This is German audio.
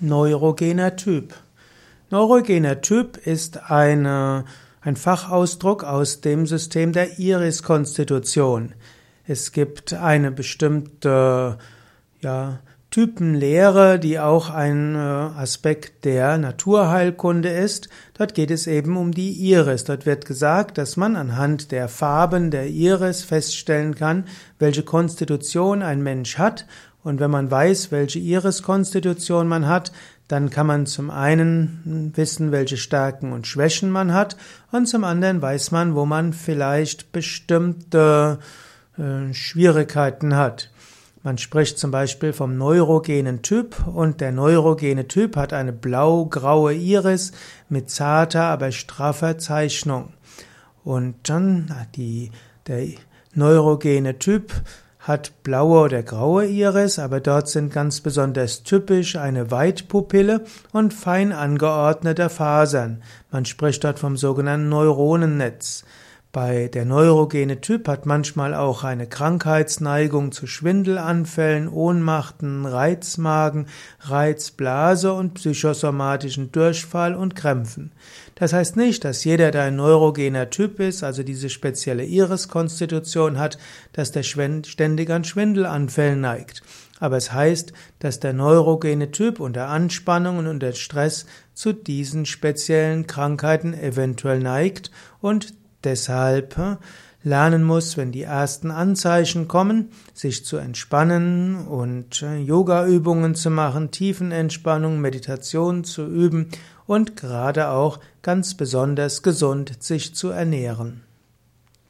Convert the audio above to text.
Neurogener Typ. Neurogener Typ ist eine, ein Fachausdruck aus dem System der Iris-Konstitution. Es gibt eine bestimmte ja, Typenlehre, die auch ein äh, Aspekt der Naturheilkunde ist. Dort geht es eben um die Iris. Dort wird gesagt, dass man anhand der Farben der Iris feststellen kann, welche Konstitution ein Mensch hat und wenn man weiß, welche Iris-Konstitution man hat, dann kann man zum einen wissen, welche Stärken und Schwächen man hat, und zum anderen weiß man, wo man vielleicht bestimmte äh, Schwierigkeiten hat. Man spricht zum Beispiel vom neurogenen Typ und der neurogene Typ hat eine blau-graue Iris mit zarter, aber straffer Zeichnung. Und dann die, der neurogene Typ hat blaue oder graue Iris, aber dort sind ganz besonders typisch eine Weitpupille und fein angeordnete Fasern. Man spricht dort vom sogenannten Neuronennetz. Bei der neurogene Typ hat manchmal auch eine Krankheitsneigung zu Schwindelanfällen, Ohnmachten, Reizmagen, Reizblase und psychosomatischen Durchfall und Krämpfen. Das heißt nicht, dass jeder, der ein neurogener Typ ist, also diese spezielle Iris-Konstitution hat, dass der ständig an Schwindelanfällen neigt. Aber es heißt, dass der neurogene Typ unter Anspannung und unter Stress zu diesen speziellen Krankheiten eventuell neigt und deshalb hm, lernen muss, wenn die ersten Anzeichen kommen, sich zu entspannen und äh, Yoga-Übungen zu machen, Tiefenentspannung, Meditation zu üben und gerade auch ganz besonders gesund sich zu ernähren.